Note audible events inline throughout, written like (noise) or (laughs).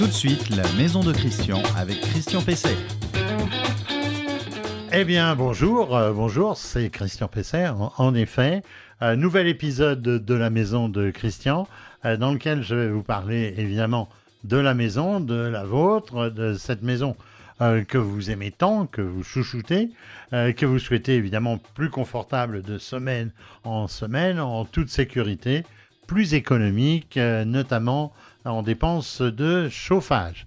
Tout de suite, la maison de Christian avec Christian Pesset. Eh bien, bonjour, euh, bonjour, c'est Christian Pesset, en, effet. Un nouvel épisode de la maison de Christian, euh, dans lequel je vais vous parler évidemment de la maison, de la vôtre, de cette maison euh, que vous aimez tant, que vous chouchoutez, euh, que vous souhaitez évidemment plus confortable de semaine en semaine, en toute sécurité, plus économique, euh, notamment en dépenses de chauffage.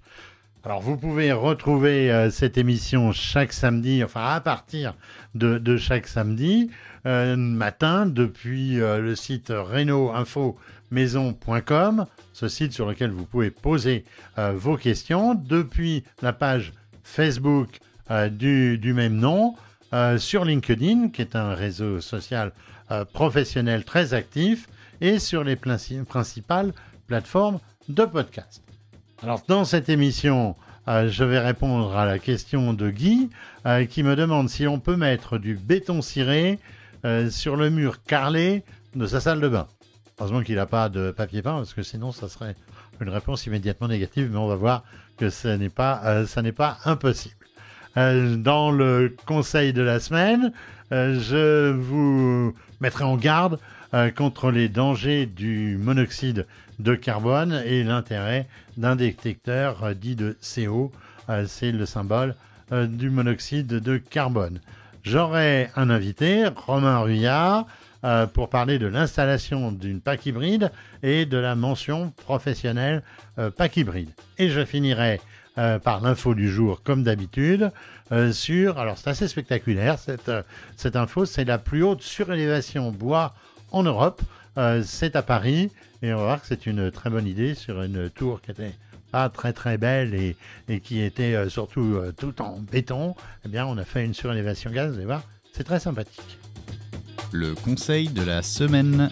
Alors vous pouvez retrouver euh, cette émission chaque samedi, enfin à partir de, chaque samedi euh, matin depuis euh, le site reno-info-maison.com, ce site sur lequel vous pouvez poser vos questions, depuis la page Facebook du, même nom, sur LinkedIn, qui est un réseau social professionnel très actif, et sur les princi- principales plateformes de podcast. Alors, dans cette émission, euh, je vais répondre à la question de Guy, euh, qui me demande si on peut mettre du béton ciré euh, sur le mur carrelé de sa salle de bain. Heureusement qu'il n'a pas de papier peint, parce que sinon, ça serait une réponse immédiatement négative, mais on va voir que ce n'est pas, ça n'est pas impossible. Dans le conseil de la semaine, je vous mettrai en garde euh, contre les dangers du monoxyde de carbone et l'intérêt d'un détecteur euh, dit de CO. Euh, C'est le symbole euh, du monoxyde de carbone. J'aurai un invité, Romain Ruyard, euh, pour parler de l'installation d'une PAC hybride et de la mention professionnelle euh, PAC hybride. Et je finirai euh, par l'info du jour, comme d'habitude, euh, sur. Alors, c'est assez spectaculaire, cette, euh, cette info. C'est la plus haute surélévation bois en Europe. C'est à Paris. Et on va voir que c'est une très bonne idée sur une tour qui était pas très très belle et, et qui était surtout tout en béton. Eh bien, on a fait une surélévation gaz. Vous allez voir, c'est très sympathique. Le conseil de la semaine.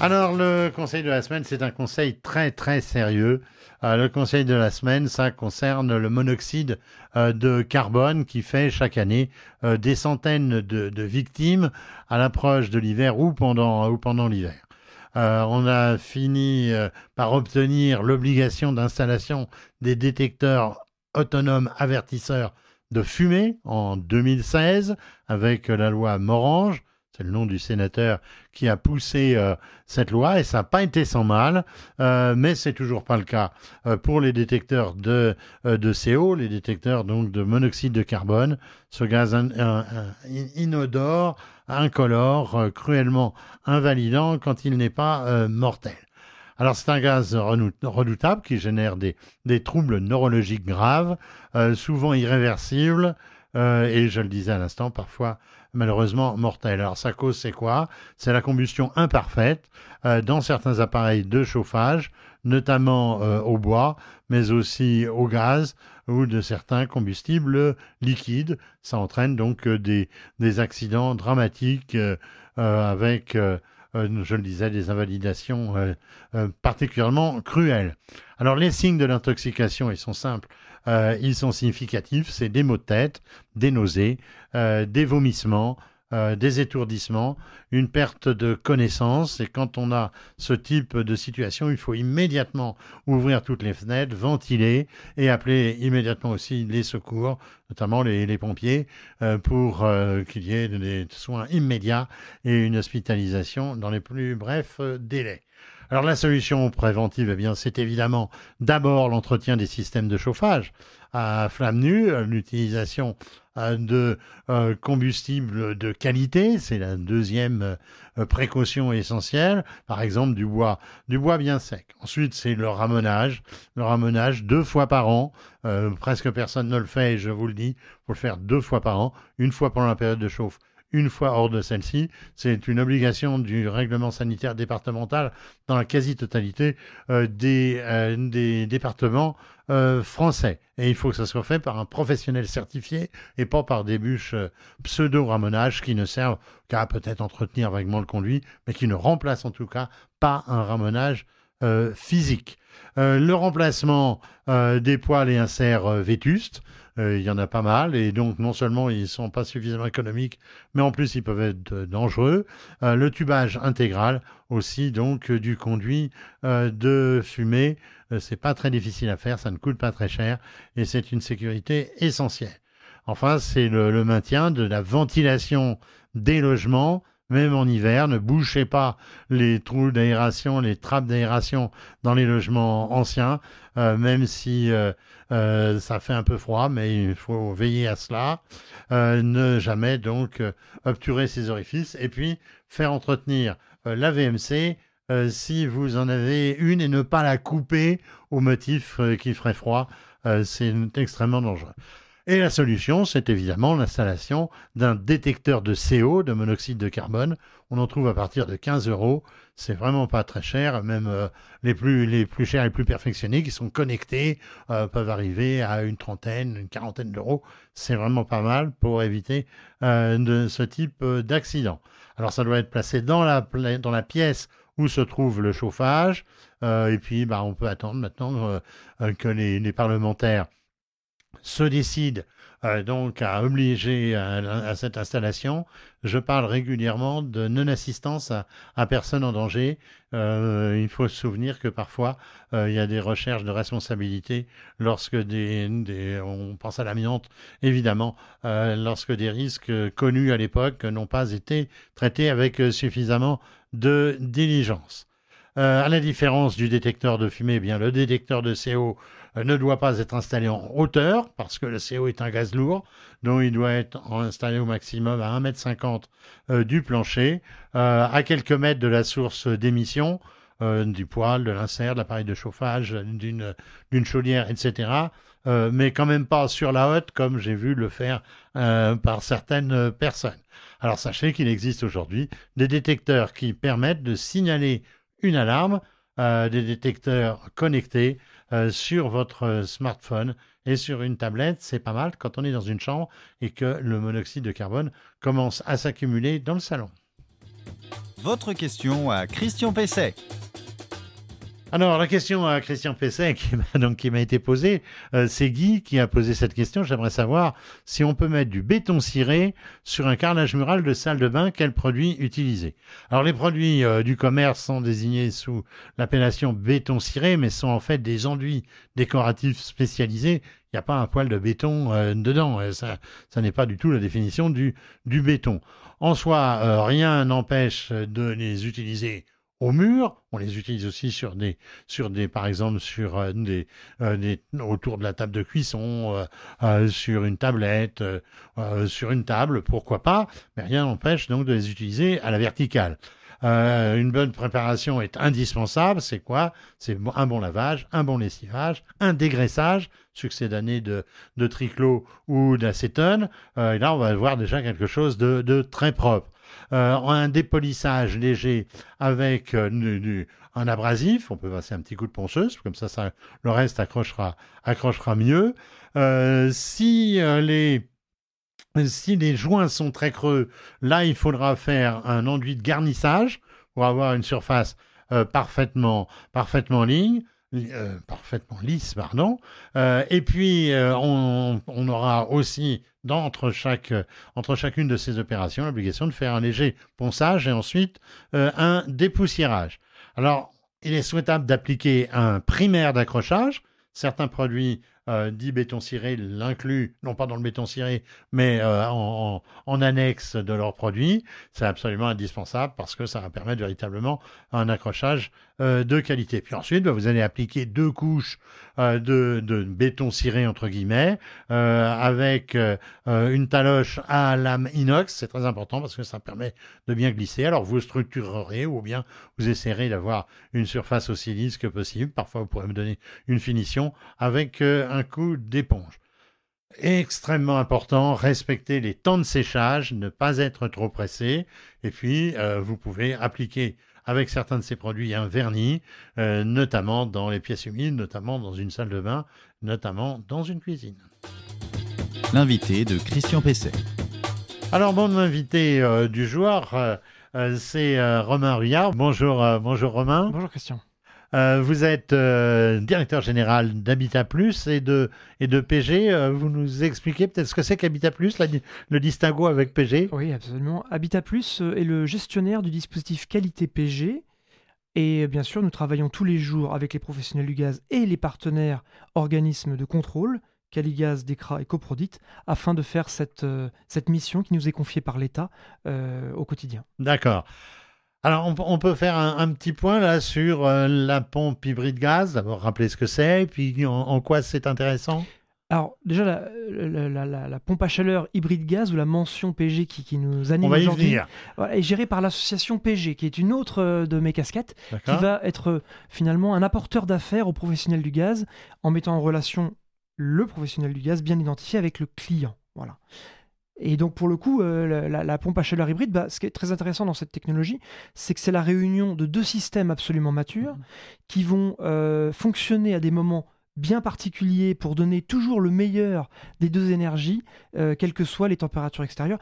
Alors, le conseil de la semaine, c'est un conseil très très sérieux. Euh, le conseil de la semaine, ça concerne le monoxyde euh, de carbone qui fait chaque année euh, des centaines de, victimes à l'approche de l'hiver ou pendant, l'hiver. On a fini par obtenir l'obligation d'installation des détecteurs autonomes avertisseurs de fumée en 2016 avec la loi Morange. C'est le nom du sénateur qui a poussé euh, cette loi et ça n'a pas été sans mal, euh, mais c'est toujours pas le cas euh, pour les détecteurs de, euh, CO, les détecteurs donc de monoxyde de carbone, ce gaz in- in- in- inodore, incolore, cruellement invalidant quand il n'est pas mortel. Alors c'est un gaz redoutable qui génère des, troubles neurologiques graves, souvent irréversibles, et je le disais à l'instant, parfois malheureusement mortels. Alors sa cause c'est quoi? C'est la combustion imparfaite euh, dans certains appareils de chauffage, notamment euh, au bois, mais aussi au gaz ou de certains combustibles liquides. Ça entraîne donc euh, des, accidents dramatiques avec, je le disais, des invalidations euh, euh, particulièrement cruelles. Alors les signes de l'intoxication, ils sont simples. Euh, ils sont significatifs, c'est des maux de tête, des nausées, euh, des vomissements, euh, des étourdissements, une perte de connaissance. Et quand on a ce type de situation, il faut immédiatement ouvrir toutes les fenêtres, ventiler et appeler immédiatement aussi les secours, notamment les, pompiers, euh, pour euh, qu'il y ait des soins immédiats et une hospitalisation dans les plus brefs délais. Alors la solution préventive, eh bien, c'est évidemment d'abord l'entretien des systèmes de chauffage à flamme nue, l'utilisation euh, de euh, combustibles de qualité, c'est la deuxième euh, précaution essentielle, par exemple du bois, du bois bien sec. Ensuite, c'est le ramonage, le ramonage deux fois par an. Presque personne ne le fait, je vous le dis, faut le faire deux fois par an, une fois pendant la période de chauffe, une fois hors de celle-ci. C'est une obligation du règlement sanitaire départemental dans la quasi-totalité euh, des, euh, des départements euh, français. Et il faut que ça soit fait par un professionnel certifié et pas par des bûches pseudo-ramonage qui ne servent qu'à peut-être entretenir vaguement le conduit, mais qui ne remplacent en tout cas pas un ramonage physique. Le remplacement des poils et inserts vétustes, il y en a pas mal, et donc non seulement ils sont pas suffisamment économiques, mais en plus ils peuvent être euh, dangereux. Euh, le tubage intégral aussi, donc euh, du conduit euh, de fumée Euh, c'est pas très difficile à faire, ça ne coûte pas très cher et c'est une sécurité essentielle. Enfin, c'est le, le maintien de la ventilation des logements même en hiver. Ne bouchez pas les trous d'aération, les trappes d'aération dans les logements anciens, euh, même si euh, euh, ça fait un peu froid, mais il faut veiller à cela. ne jamais donc obturer ces orifices et puis faire entretenir la VMC. si vous en avez une et ne pas la couper au motif qu'il ferait froid, c'est extrêmement dangereux. Et la solution, c'est évidemment l'installation d'un détecteur de CO, de monoxyde de carbone. On en trouve à partir de 15 euros. C'est vraiment pas très cher. Même euh, les, plus, les plus chers et les plus perfectionnés qui sont connectés euh, peuvent arriver à une trentaine, une quarantaine d'euros. C'est vraiment pas mal pour éviter euh, ce type d'accident. Alors ça doit être placé dans la, dans la pièce où se trouve le chauffage. et puis, bah, on peut attendre maintenant que les parlementaires se décide euh, donc à obliger à, cette installation, je parle régulièrement de non-assistance à, personne en danger. Euh, il faut se souvenir que parfois, euh, il y a des recherches de responsabilité lorsque des, on pense à l'amiante, évidemment, lorsque des risques connus à l'époque n'ont pas été traités avec suffisamment de diligence. à la différence du détecteur de fumée, eh bien le détecteur de CO euh, ne doit pas être installé en hauteur, parce que le CO est un gaz lourd, donc il doit être installé au maximum à 1,50 m euh, du plancher, euh, à quelques mètres de la source d'émission, du poêle, de l'insert, de l'appareil de chauffage, d'une chaudière, etc. mais quand même pas sur la haute, comme j'ai vu le faire par certaines personnes. Alors sachez qu'il existe aujourd'hui des détecteurs qui permettent de signaler une alarme, des détecteurs connectés euh, sur votre smartphone et sur une tablette. C'est pas mal quand on est dans une chambre et que le monoxyde de carbone commence à s'accumuler dans le salon. Votre question à Christian Pesset. Alors, la question à Christian Pesset (laughs) qui m'a, été posée, euh, c'est Guy qui a posé cette question. J'aimerais savoir si on peut mettre du béton ciré sur un carrelage mural de salle de bain, quel produit utiliser? Alors, les produits euh, du commerce sont désignés sous l'appellation béton ciré, mais sont en fait des enduits décoratifs spécialisés. Il n'y a pas un poil de béton euh, dedans. Ça, n'est pas du tout la définition du béton. En soi, rien n'empêche de les utiliser au mur. On les utilise aussi sur des, sur des, par exemple, sur euh, des, euh, des, autour de la table de cuisson, euh, sur une tablette, sur une table, pourquoi pas. Mais rien n'empêche donc de les utiliser à la verticale. une bonne préparation est indispensable. C'est quoi? C'est un bon lavage, un bon lessivage, un dégraissage, succédané de, de triclot ou d'acétone. et là, on va voir déjà quelque chose de très propre. Euh, un dépolissage léger avec euh, un abrasif. On peut passer un petit coup de ponceuse, comme ça, le reste accrochera, accrochera mieux. Euh, si les si les joints sont très creux, là, il faudra faire un enduit de garnissage pour avoir une surface parfaitement, parfaitement ligne. Euh, parfaitement lisse, pardon. Euh, et puis, euh, on, aura aussi, entre, chaque, entre chacune de ces opérations, l'obligation de faire un léger ponçage et ensuite un dépoussiérage. Alors, il est souhaitable d'appliquer un primaire d'accrochage. Certains produits euh, dit béton ciré l'inclut, non pas dans le béton ciré, mais euh, en, annexe de leurs produits. C'est absolument indispensable parce que ça va permettre véritablement un accrochage euh, de qualité. Puis ensuite, bah, vous allez appliquer deux couches de, béton ciré, entre guillemets, avec une taloche à lame inox. C'est très important parce que ça permet de bien glisser. Alors, vous structurerez ou bien vous essaierez d'avoir une surface aussi lisse que possible. Parfois, vous pourrez me donner une finition avec un coup d'éponge. Extrêmement important, respecter les temps de séchage, ne pas être trop pressé. Et puis, euh, vous pouvez appliquer avec certains de ces produits un vernis, euh, notamment dans les pièces humides, notamment dans une salle de bain, notamment dans une cuisine. L'invité de Christian Pesset. Alors, mon invité euh, du jour, c'est Romain Ruyard. Bonjour, bonjour Romain. Bonjour Christian. Euh, vous êtes euh, directeur général d'Habitat Plus et de, et de PG. Euh, vous nous expliquez peut-être ce que c'est qu'Habitat Plus, le distinguo avec PG Oui, absolument. Habitat Plus est le gestionnaire du dispositif qualité PG. Et bien sûr, nous travaillons tous les jours avec les professionnels du gaz et les partenaires organismes de contrôle, Caligaz, DECRA et Coprodit, afin de faire cette, cette mission qui nous est confiée par l'État au quotidien. D'accord. Alors, on, peut faire un, petit point là sur euh, la pompe hybride gaz. D'abord, rappeler ce que c'est, puis en, quoi c'est intéressant? Alors, déjà, la, pompe à chaleur hybride gaz ou la mention PG qui, nous anime aujourd'hui est gérée par l'association PG, qui est une autre euh, de mes casquettes, qui va être euh, finalement un apporteur d'affaires aux professionnels du gaz en mettant en relation le professionnel du gaz bien identifié avec le client. Voilà. Et donc pour le coup, euh, la, pompe à chaleur hybride, bah, ce qui est très intéressant dans cette technologie, c'est que c'est la réunion de deux systèmes absolument matures mhm. qui vont euh, fonctionner à des moments bien particuliers pour donner toujours le meilleur des deux énergies, euh, quelles que soient les températures extérieures.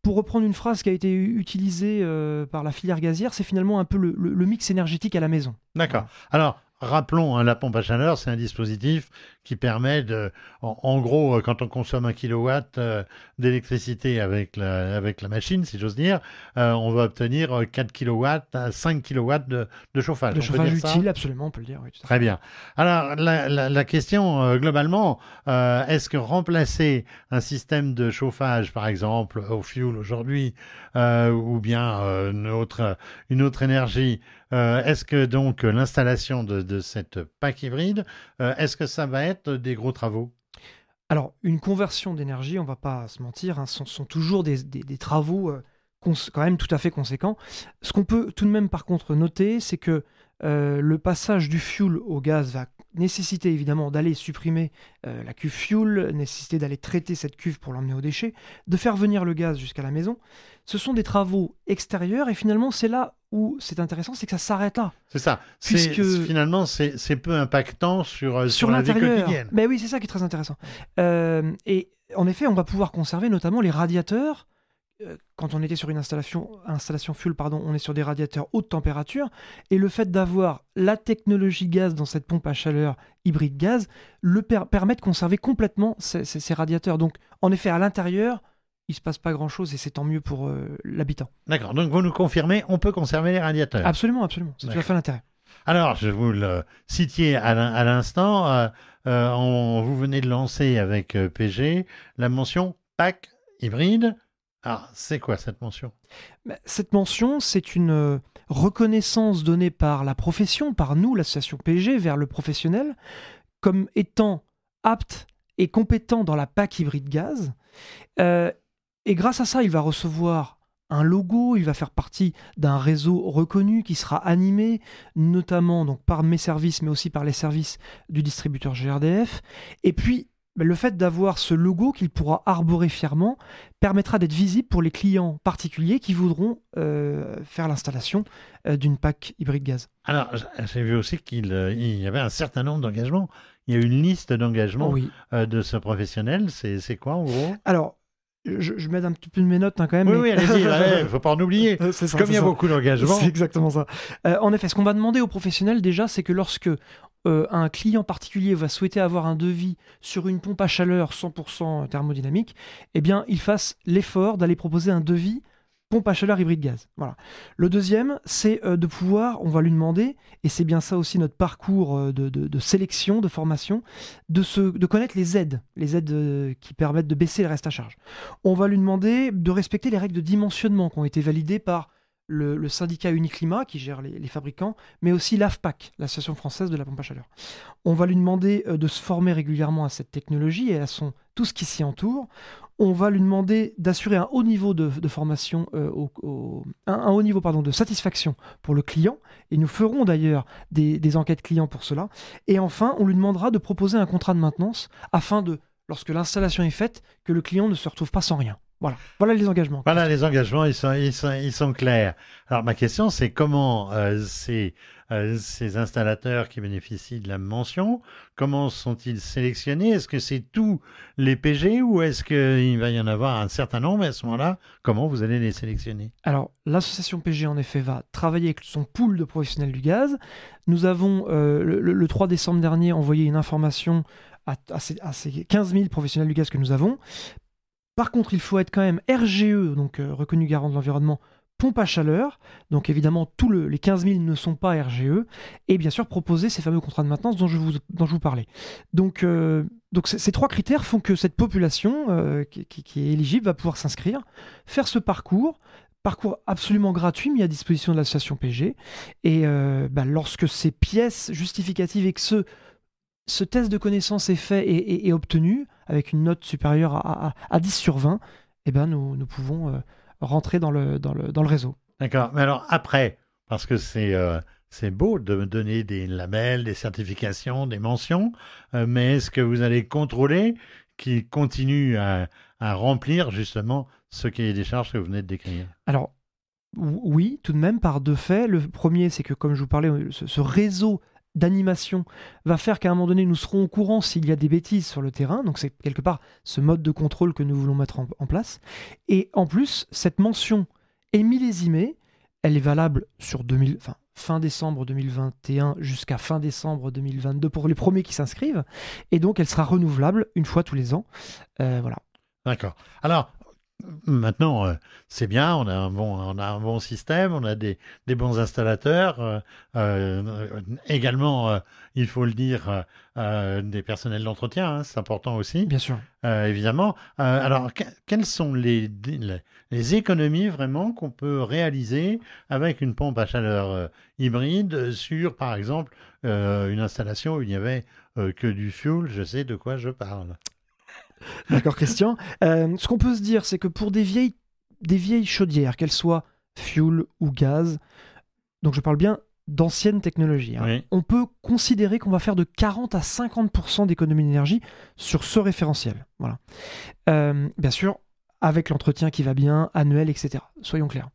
Pour reprendre une phrase qui a été utilisée par la filière gazière, c'est finalement un peu le, le, mix énergétique à la maison. D'accord. Alors, Rappelons, hein, la pompe à chaleur, c'est un dispositif qui permet de, en, gros, euh, quand on consomme un kilowatt euh, d'électricité avec la, avec la machine, si j'ose dire, euh, on va obtenir 4 kilowatts à 5 kilowatts de, de chauffage. De chauffage utile, absolument, on peut le dire. Oui, Très bien. Alors, la, la, question, globalement, est-ce que remplacer un système de chauffage, par exemple, au fuel aujourd'hui, ou bien une, autre, une autre énergie, est-ce que donc l'installation de, de cette PAC hybride, est-ce que ça va être des gros travaux? Alors, une conversion d'énergie, on va pas se mentir, hein, sont, toujours des, travaux euh, quand même tout à fait conséquents. Ce qu'on peut tout de même par contre noter, c'est que euh, le passage du fuel au gaz va nécessiter évidemment d'aller supprimer euh, la cuve fuel, nécessiter d'aller traiter cette cuve pour l'emmener aux déchets, de faire venir le gaz jusqu'à la maison. Ce sont des travaux extérieurs et finalement c'est là où c'est intéressant, c'est que ça s'arrête là. C'est ça. Puisque finalement c'est peu impactant sur, euh, sur, la vie quotidienne. Mais oui, c'est ça qui est très intéressant. et en effet, on va pouvoir conserver notamment les radiateurs euh, quand on était sur une installation, installation fuel, pardon, on est sur des radiateurs haute température, et le fait d'avoir la technologie gaz dans cette pompe à chaleur hybride gaz le permet de conserver complètement ces, radiateurs. Donc, en effet, à l'intérieur, il se passe pas grand-chose et c'est tant mieux pour euh, l'habitant. D'accord, donc vous nous confirmez, on peut conserver les radiateurs Absolument, absolument, c'est tout à fait l'intérêt. Alors, je vous le citiez à l'instant, euh, vous venez de lancer avec PG la mention PAC hybride alors, c'est quoi cette mention? Bah, Cette mention, c'est une euh, reconnaissance donnée par la profession, par nous, l'association PG, vers le professionnel, comme étant apte et compétent dans la PAC hybride gaz. Euh, et grâce à ça, il va recevoir un logo, il va faire partie d'un réseau reconnu qui sera animé notamment donc par mes services mais aussi par les services du distributeur GRDF et puis le fait d'avoir ce logo qu'il pourra arborer fièrement permettra d'être visible pour les clients particuliers qui voudront euh, faire l'installation euh, d'une PAC hybride gaz. Alors, j'ai vu aussi qu'il euh, y avait un certain nombre d'engagements. Il y a une liste d'engagements de ce professionnel. C'est quoi en gros? Alors, je, je m'aide un petit peu de mes notes hein, quand même. Oui, oui, allez-y, (laughs) il ne faut pas en oublier. Comme il y a beaucoup d'engagements. C'est exactement ça. en effet, ce qu'on va demander aux professionnels déjà, c'est que lorsque euh, un client particulier va souhaiter avoir un devis sur une pompe à chaleur 100% thermodynamique, eh bien, il fasse l'effort d'aller proposer un devis pompe à chaleur hybride gaz. Voilà. Le deuxième, c'est euh, de pouvoir, on va lui demander, et c'est bien ça aussi notre parcours euh, de, sélection, de formation, de, de connaître les aides, les aides qui permettent de baisser le reste à charge. On va lui demander de respecter les règles de dimensionnement qui ont été validées par le, syndicat Uniclimat qui gère les, fabricants, mais aussi l'AFPAC, l'Association française de la pompe à chaleur. On va lui demander euh, de se former régulièrement à cette technologie et à son, tout ce qui s'y entoure. On va lui demander d'assurer un haut niveau de, formation, euh, un, haut niveau pardon, de satisfaction pour le client, et nous ferons d'ailleurs des, des enquêtes clients pour cela. Et enfin, on lui demandera de proposer un contrat de maintenance afin de, lorsque l'installation est faite, que le client ne se retrouve pas sans rien. Voilà, voilà les engagements. Voilà les engagements, ils sont, ils sont, ils sont clairs. Alors ma question, c'est comment euh, ces, euh, ces installateurs qui bénéficient de la mention, comment sont-ils sélectionnés? Est-ce que c'est tous les PG ou est-ce qu'il va y en avoir un certain nombre Et à ce moment-là, comment vous allez les sélectionner? Alors l'association PG, en effet, va travailler avec son pool de professionnels du gaz. Nous avons, euh, le, 3 décembre dernier, envoyé une information à, ces, 15 000 professionnels du gaz que nous avons par contre, il faut être quand même RGE, donc euh, reconnu garant de l'environnement, pompe à chaleur. Donc évidemment, tous les 15 000 ne sont pas RGE. Et bien sûr, proposer ces fameux contrats de maintenance dont je vous, dont parlais. Donc, euh, ces trois critères font que cette population euh, qui, est éligible va pouvoir s'inscrire, faire ce parcours, parcours absolument gratuit mis à disposition de l'association PG. Et bah, lorsque ces pièces justificatives et que ce, test de connaissance est fait et, obtenu, avec une note supérieure à, à, 10 sur 20, eh ben nous, nous pouvons rentrer dans le, dans le, dans le réseau. D'accord. Mais alors après, parce que c'est euh, c'est beau de me donner des labels, des certifications, des mentions, euh, mais est-ce que vous allez contrôler qu'ils continuent à, à, remplir justement ce est des charges que vous venez de décrire? Alors, oui, tout de même, par deux faits. Le premier, c'est que, comme je vous parlais, ce, ce réseau d'animation va faire qu'à un moment donné, nous serons au courant s'il y a des bêtises sur le terrain. Donc c'est quelque part ce mode de contrôle que nous voulons mettre en, place. Et en plus, cette mention est millésimée. Elle est valable sur 2000, enfin, fin décembre 2021 jusqu'à fin décembre 2022 pour les premiers qui s'inscrivent. Et donc, elle sera renouvelable une fois tous les ans. Euh, voilà. D'accord. Alors, Maintenant, euh, c'est bien, on a, un bon, on a un bon système, on a des, des bons installateurs. Euh, euh, également, il faut le dire, des personnels d'entretien, hein, c'est important aussi. Bien sûr. évidemment. alors, quelles sont les, les, économies vraiment qu'on peut réaliser avec une pompe à chaleur hybride sur, par exemple, une installation où il n'y avait que du fuel Je sais de quoi je parle. (laughs) D'accord, Christian. Euh, ce qu'on peut se dire, c'est que pour des vieilles, des vieilles chaudières, qu'elles soient fuel ou gaz, donc je parle bien d'anciennes technologies, hein, on peut considérer qu'on va faire de 40 à 50% d'économie d'énergie sur ce référentiel. Voilà. Euh, bien sûr, avec l'entretien qui va bien, annuel, etc. Soyons clairs.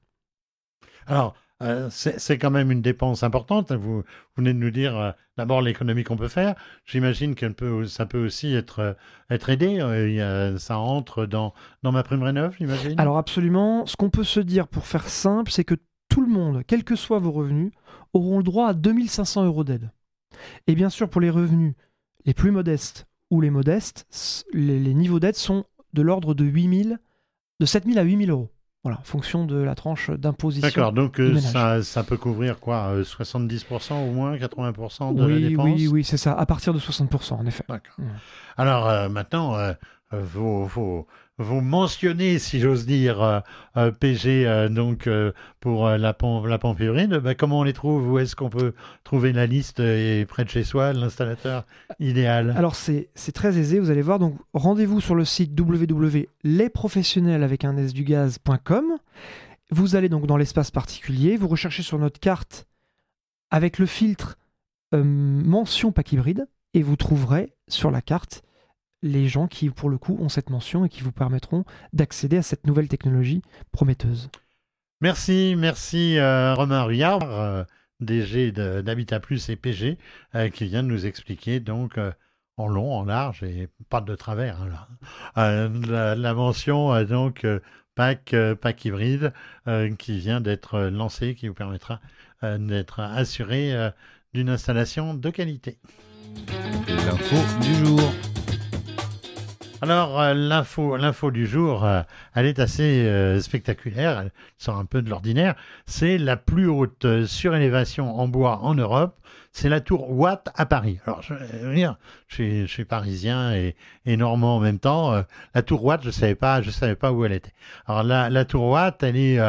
Alors, euh, c'est quand même une dépense importante. Vous, venez de nous dire euh, d'abord l'économie qu'on peut faire. J'imagine que ça peut aussi être, euh, aidé. ça entre dans, ma prime rénov, j'imagine Alors absolument. Ce qu'on peut se dire pour faire simple, c'est que tout le monde, quels que soient vos revenus, auront le droit à 2500 euros d'aide. Et bien sûr, pour les revenus les plus modestes ou les modestes, les, niveaux d'aide sont de l'ordre de 8000, de 7000 à 8000 euros. Voilà, en fonction de la tranche d'imposition. D'accord, donc euh, ça, ça, peut couvrir quoi 70% euh, au moins, 80% de oui, la dépense Oui, oui, c'est ça, à partir de 60% en effet. D'accord. Alors euh, maintenant, vos, vos, vous mentionnez, si j'ose dire, euh, euh, PG euh, donc pour la pompe, la pompe hybride. Bah, comment on les trouve? Où est-ce qu'on peut trouver la liste et près de chez soi l'installateur idéal? Alors c'est très aisé. Vous allez voir. Donc rendez-vous sur le site www.lesprofessionnels avec un s du gaz.com. Vous allez donc dans l'espace particulier. Vous recherchez sur notre carte avec le filtre mention pack hybride et vous trouverez sur la carte les gens qui, pour le coup, ont cette mention et qui vous permettront d'accéder à cette nouvelle technologie prometteuse. Merci, merci euh, Romain Ruyard, euh, DG d'Habitat Plus et PG, euh, qui vient de nous expliquer donc en long, en large et pas de travers hein, la, mention donc pack, pack hybride qui vient d'être lancée, qui vous permettra d'être assuré d'une installation de qualité. L'info du jour. Alors, euh, l'info, du jour, euh, elle est assez euh, spectaculaire, elle sort un peu de l'ordinaire. C'est la plus haute surélévation en bois en Europe c'est la tour Watt à Paris. Alors, je, je, suis, parisien et, et, normand en même temps. La tour Watt, je savais pas, je savais pas où elle était. Alors, la, la tour Watt, elle est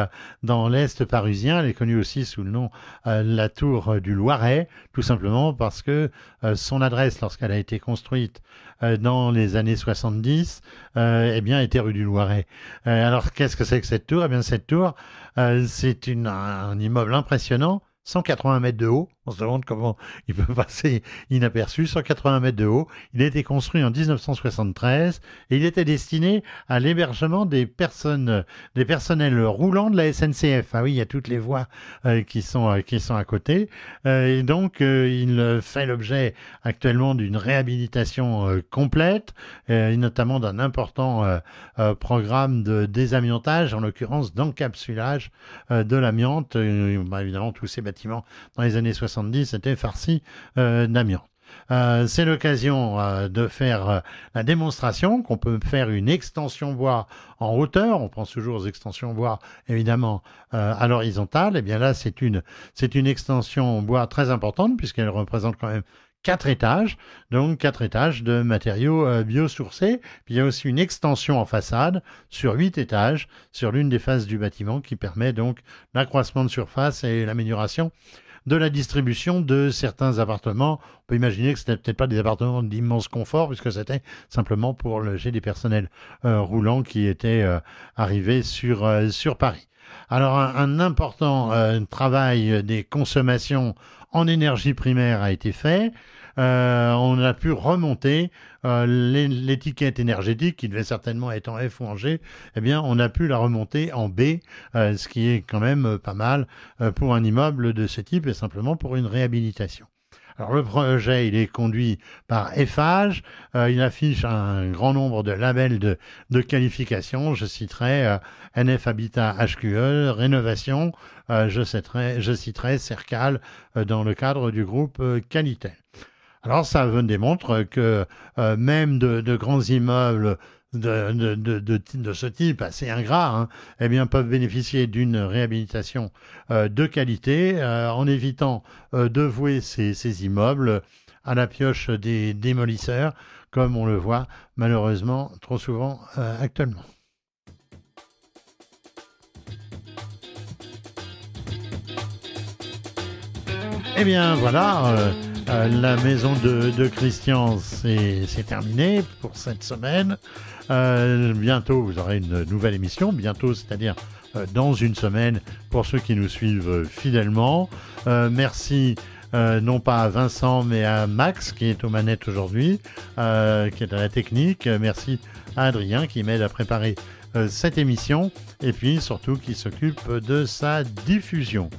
dans l'est parisien. Elle est connue aussi sous le nom la tour du Loiret, tout simplement parce que son adresse, lorsqu'elle a été construite dans les années 70, eh bien, était rue du Loiret. alors, qu'est-ce que c'est que cette tour? Eh bien, cette tour, c'est un immeuble impressionnant 180 mètres de haut. On se demande comment il peut (laughs) passer inaperçu. 180 mètres de haut. Il a été construit en 1973 et il était destiné à l'hébergement des personnes, des personnels roulants de la SNCF. Ah oui, il y a toutes les voies euh, qui sont euh, qui sont à côté. Euh, et donc, il fait l'objet actuellement d'une réhabilitation complète, et notamment d'un important programme de désamiantage, en l'occurrence d'encapsulage de l'amiante. Bah, évidemment, tous ces bâtiments dans les années 70 étaient farcis euh, d'amiante. Euh, c'est l'occasion euh, de faire euh, la démonstration qu'on peut faire une extension bois en hauteur. On pense toujours aux extensions bois, évidemment, à l'horizontale. Et eh bien là, c'est une, c'est une extension bois très importante puisqu'elle représente quand même quatre étages, donc quatre étages de matériaux biosourcés. Puis il y a aussi une extension en façade sur huit étages sur l'une des faces du bâtiment qui permet donc l'accroissement de surface et l'amélioration de la distribution de certains appartements. On peut imaginer que ce n'était peut-être pas des appartements d'immense confort, puisque c'était simplement pour loger des personnels euh, roulants qui étaient euh, arrivés euh, sur Paris. Alors un, important travail des consommations en énergie primaire a été fait. On a pu remonter euh, l'étiquette énergétique, qui devait certainement être en F ou en G, eh bien, on a pu la remonter en B, euh, ce qui est quand même euh, pas mal pour un immeuble de ce type et simplement pour une réhabilitation. Alors le projet, est conduit par Eiffage. il affiche un grand nombre de labels de, de qualification. Je citerai NF Habitat HQE, rénovation. je, citerai, je citerai Cercal dans le cadre du groupe Qualitel. Alors ça démontre que euh, même de, grands immeubles de, ce type assez ingrats, hein, eh bien, peuvent bénéficier d'une réhabilitation euh, de qualité euh, en évitant de vouer ces, immeubles à la pioche des démolisseurs, comme on le voit malheureusement trop souvent actuellement. Eh bien voilà, euh, la maison de, Christian, c'est terminé pour cette semaine. Euh, bientôt, vous aurez une nouvelle émission. Bientôt, c'est-à-dire euh, dans une semaine, pour ceux qui nous suivent fidèlement. merci. non pas à Vincent mais à Max qui est aux manettes aujourd'hui, qui est à la technique. Merci à Adrien qui m'aide à préparer cette émission et puis surtout qui s'occupe de sa diffusion.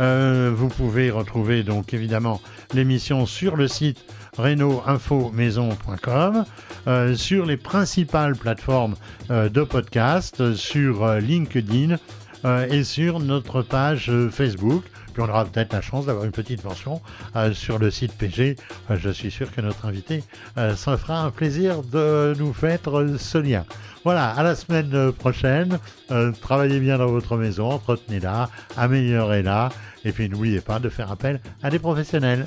Euh, vous pouvez retrouver donc évidemment l'émission sur le site reno-info-maison.com, euh, sur les principales plateformes euh, de podcast, sur LinkedIn et sur notre page Facebook. Puis on aura peut-être la chance d'avoir une petite mention sur le site PG. je suis sûr que notre invité s'en fera un plaisir de nous faire ce lien. Voilà, à la semaine prochaine. travaillez bien dans votre maison, entretenez-la, améliorez-la. Et puis n'oubliez pas de faire appel à des professionnels.